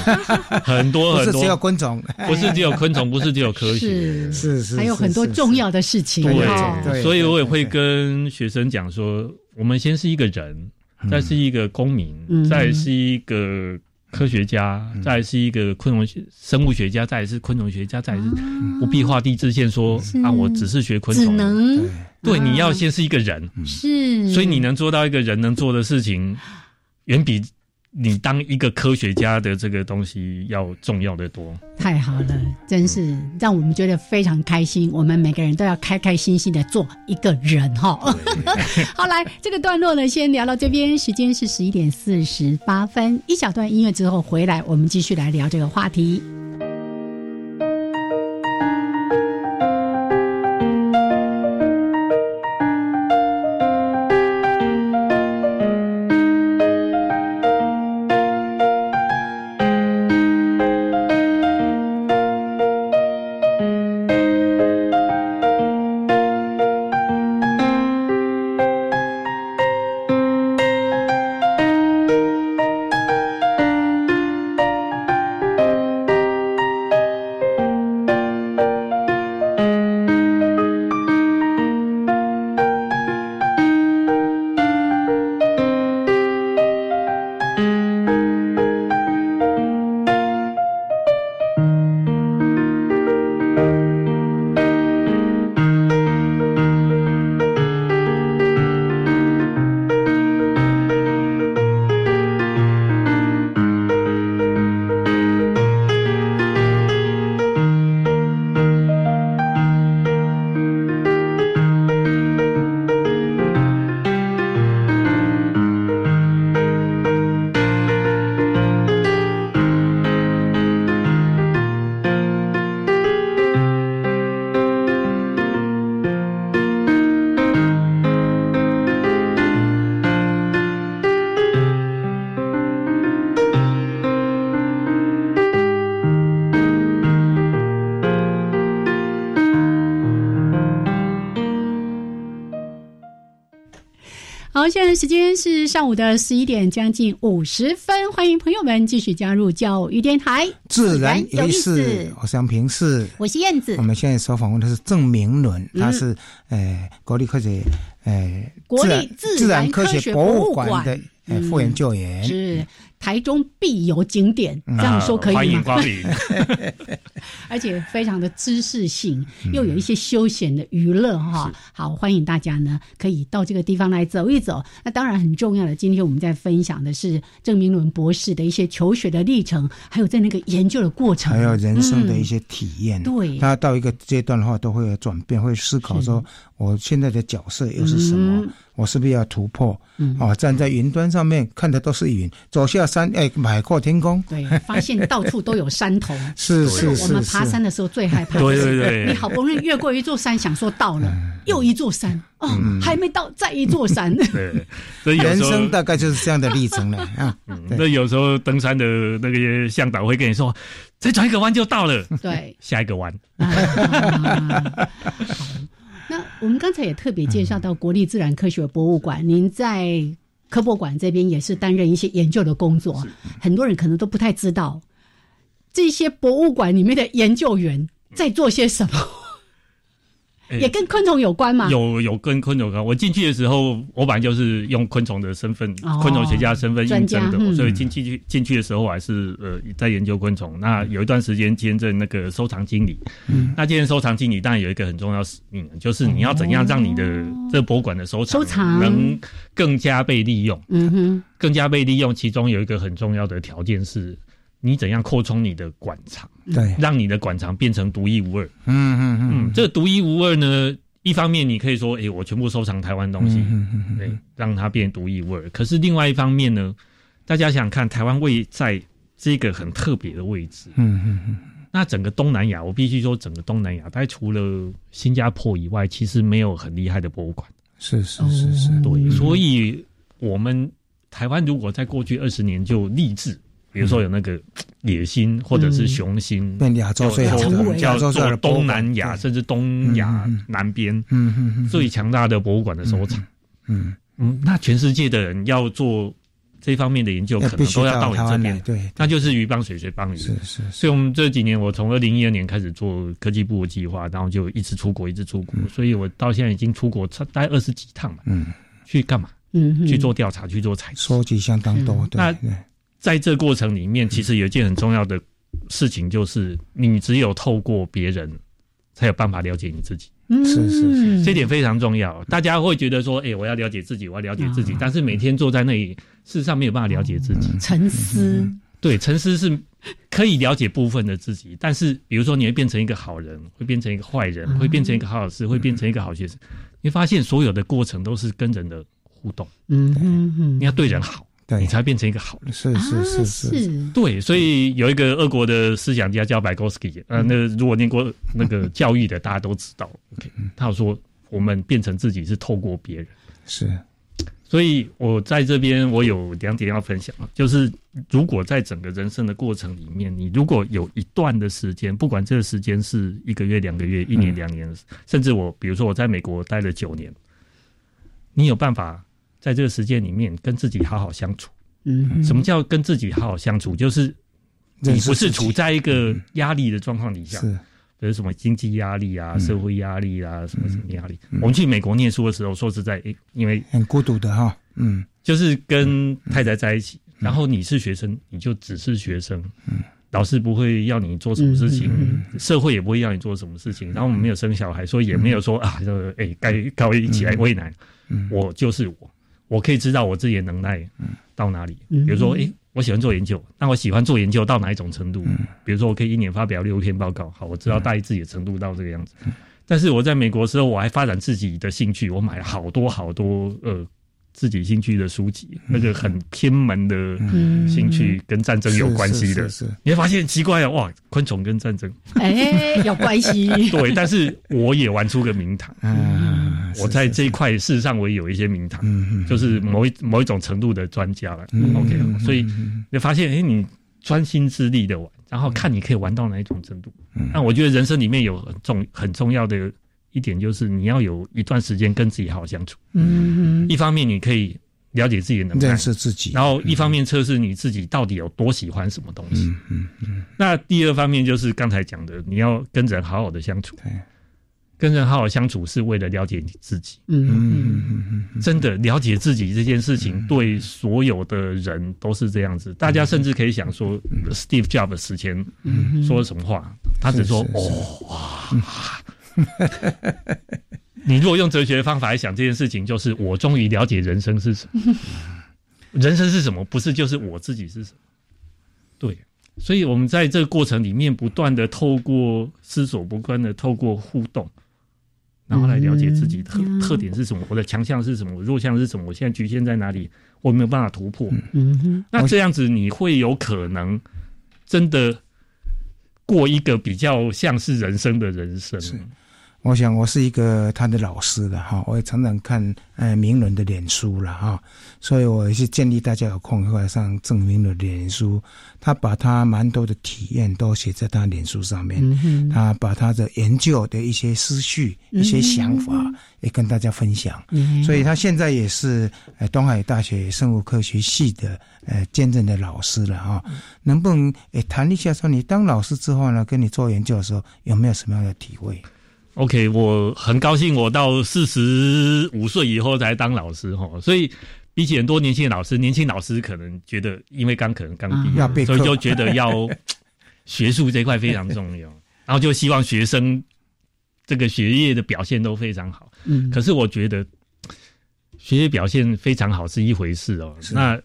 很 多很多，不是只有昆虫，不是只有昆虫，不是只有科学，是。是，还有很多重要的事情。对，所以我也会跟学生讲说。我们先是一个人，再是一个公民，再是一个科学家，再是一个昆虫生物学家，再是昆虫学家，再是不必画地自限说啊，我只是学昆虫。能？对，你要先是一个人，是，所以你能做到一个人能做的事情，远比。你当一个科学家的这个东西要重要的多，太好了，真是让我们觉得非常开心。我们每个人都要开开心心的做一个人哈。好，来这个段落呢，先聊到这边，时间是十一点四十八分，一小段音乐之后回来，我们继续来聊这个话题。好，现在时间是上午的十一点将近五十分，欢迎朋友们继续加入教育电台，自然有意思。我是杨平是，我是燕子。我们现在所访问的是郑明伦，他是呃国立科学呃国立自然科学博物馆的呃副研究员。是。台中必游景点，这样说可以吗？欢迎光临，而且非常的知识性，又有一些休闲的娱乐哈。好，欢迎大家呢可以到这个地方来走一走。那当然很重要的，今天我们在分享的是郑明伦博士的一些求学的历程，还有在那个研究的过程，还有人生的一些体验。对，他到一个阶段的话，都会有转变，会思考说我现在的角色又是什么。我是不是要突破？嗯，哦，站在云端上面看的都是云，走下山，哎，海阔天空。对，发现到处都有山头。是是是。我们爬山的时候最害怕。对对对。你好不容易越过一座山，想说到了，又一座山，哦，还没到，再一座山。对。所以 人生大概就是这样的历程了啊。那有时候登山的那个向导会跟你说，再转一个弯就到了。对。下一个弯。那我们刚才也特别介绍到国立自然科学博物馆，您在科博馆这边也是担任一些研究的工作，很多人可能都不太知道这些博物馆里面的研究员在做些什么。也跟昆虫有关吗？有有跟昆虫有关。我进去的时候，我本来就是用昆虫的身份，昆虫学家身份应征的，所以进去进去的时候，我还是呃在研究昆虫。那有一段时间兼任那个收藏经理。嗯，那兼任收藏经理，当然有一个很重要使命，就是你要怎样让你的这博物馆的收藏收藏能更加被利用。嗯哼，更加被利用，其中有一个很重要的条件是。你怎样扩充你的馆藏？对，让你的馆藏变成独一无二。嗯嗯嗯，这独一无二呢，一方面你可以说，哎，我全部收藏台湾东西，对，让它变独一无二。可是另外一方面呢，大家想想看，台湾位在这个很特别的位置。嗯嗯嗯。那整个东南亚，我必须说，整个东南亚，大概除了新加坡以外，其实没有很厉害的博物馆。是是是是，对。所以，我们台湾如果在过去二十年就立志。比如说有那个野心或者是雄心，亚洲最好叫做东南亚甚至东亚南边最强大的博物馆的收藏。嗯嗯，那全世界的人要做这方面的研究，可能都要到你这边。对，那就是鱼帮水，水帮鱼。是是。所以我们这几年，我从二零一二年开始做科技部的计划，然后就一直出国，一直出国。所以我到现在已经出国大概二十几趟了。嗯，去干嘛？嗯，去做调查，去做采收集相当多。那。在这过程里面，其实有一件很重要的事情，就是你只有透过别人，才有办法了解你自己。是是是，这点非常重要。大家会觉得说：“哎，我要了解自己，我要了解自己。”但是每天坐在那里，事实上没有办法了解自己。沉思，对，沉思是可以了解部分的自己，但是比如说你会变成一个好人，会变成一个坏人，会变成一个好老师，会变成一个好学生。你发现所有的过程都是跟人的互动。嗯嗯嗯，你要对人好。你才变成一个好人，是是是是，对，所以有一个俄国的思想家叫白高斯基，呃，那如果念过那个教育的，大家都知道，OK，他说我们变成自己是透过别人，是，所以我在这边我有两点要分享啊，就是如果在整个人生的过程里面，你如果有一段的时间，不管这个时间是一个月、两个月、一年、两年，甚至我比如说我在美国待了九年，你有办法。在这个时间里面，跟自己好好相处。嗯，什么叫跟自己好好相处？就是你不是处在一个压力的状况底下，比如什么经济压力啊、社会压力啊、什么什么压力。我们去美国念书的时候，说实在，因为很孤独的哈，嗯，就是跟太太在一起，然后你是学生，你就只是学生，嗯，老师不会要你做什么事情，社会也不会要你做什么事情。然后我们没有生小孩，所以也没有说啊，就哎，该该一起来喂奶，我就是我。我可以知道我自己的能耐到哪里，比如说，诶，我喜欢做研究，那我喜欢做研究到哪一种程度？比如说，我可以一年发表六篇报告，好，我知道大概自己的程度到这个样子。但是我在美国的时候，我还发展自己的兴趣，我买了好多好多呃。自己兴趣的书籍，那个很偏门的兴趣跟战争有关系的，你会发现奇怪啊，哇，昆虫跟战争。哎有关系。对，但是我也玩出个名堂。嗯，我在这一块事实上我也有一些名堂，就是某一某一种程度的专家了。OK，所以你发现，哎，你专心致力的玩，然后看你可以玩到哪一种程度。那我觉得人生里面有很重很重要的一点就是你要有一段时间跟自己好好相处。嗯，一方面你可以了解自己的能力，认识自己，然后一方面测试你自己到底有多喜欢什么东西。嗯嗯嗯。那第二方面就是刚才讲的，你要跟人好好的相处。对。跟人好好相处是为了了解你自己。嗯嗯嗯真的了解自己这件事情，对所有的人都是这样子。大家甚至可以想说，Steve Jobs 死前说什么话？他只说：“哦哇。” 你如果用哲学的方法来想这件事情，就是我终于了解人生是什么。人生是什么？不是就是我自己是什么？对。所以我们在这个过程里面，不断的透过思索，不断的透过互动。然后来了解自己的特点是什么，我的强项是什么，我弱项是什么，我现在局限在哪里，我没有办法突破。嗯哼，那这样子你会有可能真的过一个比较像是人生的人生。我想我是一个他的老师了哈，我也常常看呃名人的脸书了哈，所以我也是建议大家有空会上郑明的脸书，他把他蛮多的体验都写在他脸书上面，他把他的研究的一些思绪、一些想法也跟大家分享，所以他现在也是呃东海大学生物科学系的呃兼任的老师了哈，能不能诶谈一下说你当老师之后呢，跟你做研究的时候有没有什么样的体会？OK，我很高兴，我到四十五岁以后才当老师哈，所以比起很多年轻的老师，年轻老师可能觉得，因为刚可能刚毕业，所以就觉得要 学术这块非常重要，然后就希望学生这个学业的表现都非常好。嗯，可是我觉得学业表现非常好是一回事哦，那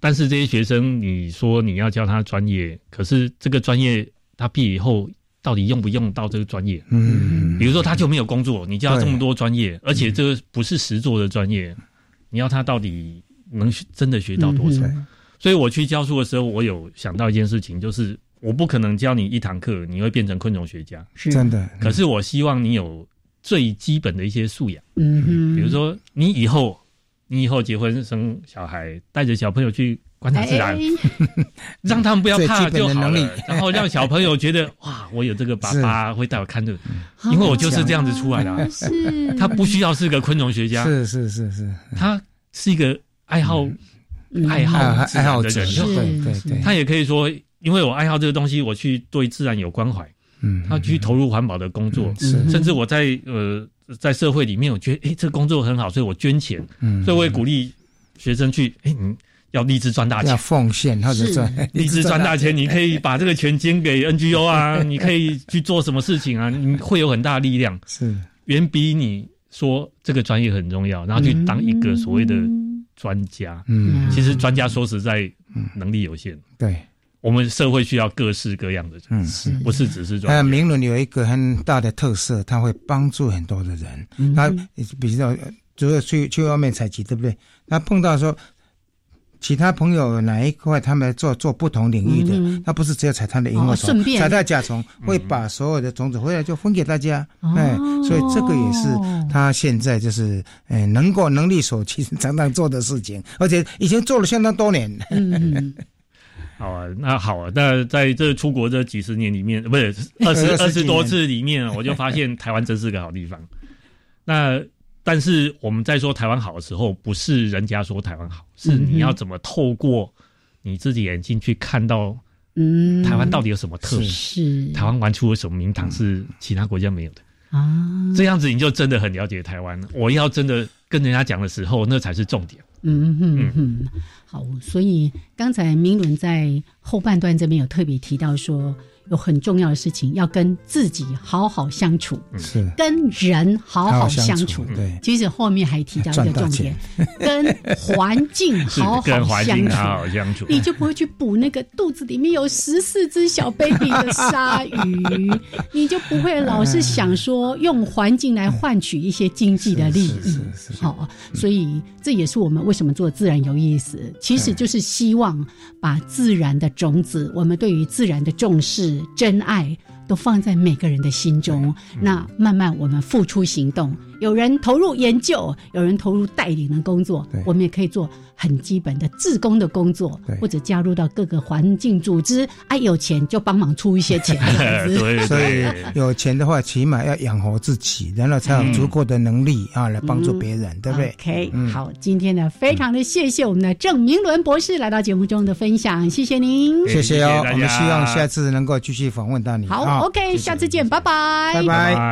但是这些学生，你说你要教他专业，可是这个专业他毕业以后。到底用不用到这个专业？嗯，比如说他就没有工作，你教这么多专业，而且这个不是实做的专业，你要他到底能真的学到多少？所以我去教书的时候，我有想到一件事情，就是我不可能教你一堂课，你会变成昆虫学家，是真的。可是我希望你有最基本的一些素养，嗯哼，比如说你以后，你以后结婚生小孩，带着小朋友去。观察自然，让他们不要怕就好了。然后让小朋友觉得哇，我有这个爸爸会带我看这个，因为我就是这样子出来的。是，他不需要是个昆虫学家，是是是是，他是一个爱好爱好爱好的人，对对对。他也可以说，因为我爱好这个东西，我去对自然有关怀，嗯，他去投入环保的工作，甚至我在呃在社会里面，我觉得哎，这个工作很好，所以我捐钱，嗯，所以我也鼓励学生去，哎，你。要立志赚大钱，要奉献或者赚立志赚大钱，你可以把这个钱捐给 NGO 啊，你可以去做什么事情啊？你会有很大的力量，是远比你说这个专业很重要，然后去当一个所谓的专家。嗯，其实专家说实在能力有限。对，我们社会需要各式各样的人，是不是只是专？名人有一个很大的特色，他会帮助很多的人。他比较主要去去外面采集，对不对？他碰到说。其他朋友哪一块他们做做不同领域的，他不是只有采他的萤火虫，采他甲虫，会把所有的种子回来就分给大家。哎，所以这个也是他现在就是哎能够能力所及常常做的事情，而且已经做了相当多年。好啊，那好啊，那在这出国这几十年里面，不是二十二十多次里面，我就发现台湾真是个好地方。那。但是我们在说台湾好的时候，不是人家说台湾好，是你要怎么透过你自己眼睛去看到，嗯，台湾到底有什么特色？台湾玩出了什么名堂是其他国家没有的啊？这样子你就真的很了解台湾。我要真的跟人家讲的时候，那才是重点。嗯哼哼，好，所以刚才明伦在后半段这边有特别提到说。有很重要的事情要跟自己好好相处，是。跟人好好相处。对，其实后面还提到一个重点，跟环境好好相处，你就不会去捕那个肚子里面有十四只小 baby 的鲨鱼，你就不会老是想说用环境来换取一些经济的利益。好，所以这也是我们为什么做自然有意思，其实就是希望把自然的种子，我们对于自然的重视。真爱都放在每个人的心中，那慢慢我们付出行动，有人投入研究，有人投入带领的工作，我们也可以做很基本的自工的工作，或者加入到各个环境组织。啊，有钱就帮忙出一些钱。对，所以有钱的话，起码要养活自己，然后才有足够的能力啊，来帮助别人，对不对？OK，好，今天呢，非常的谢谢我们的郑明伦博士来到节目中的分享，谢谢您，谢谢哦。我们希望下次能够继续访问到你。好，OK，下次见，拜拜，拜拜。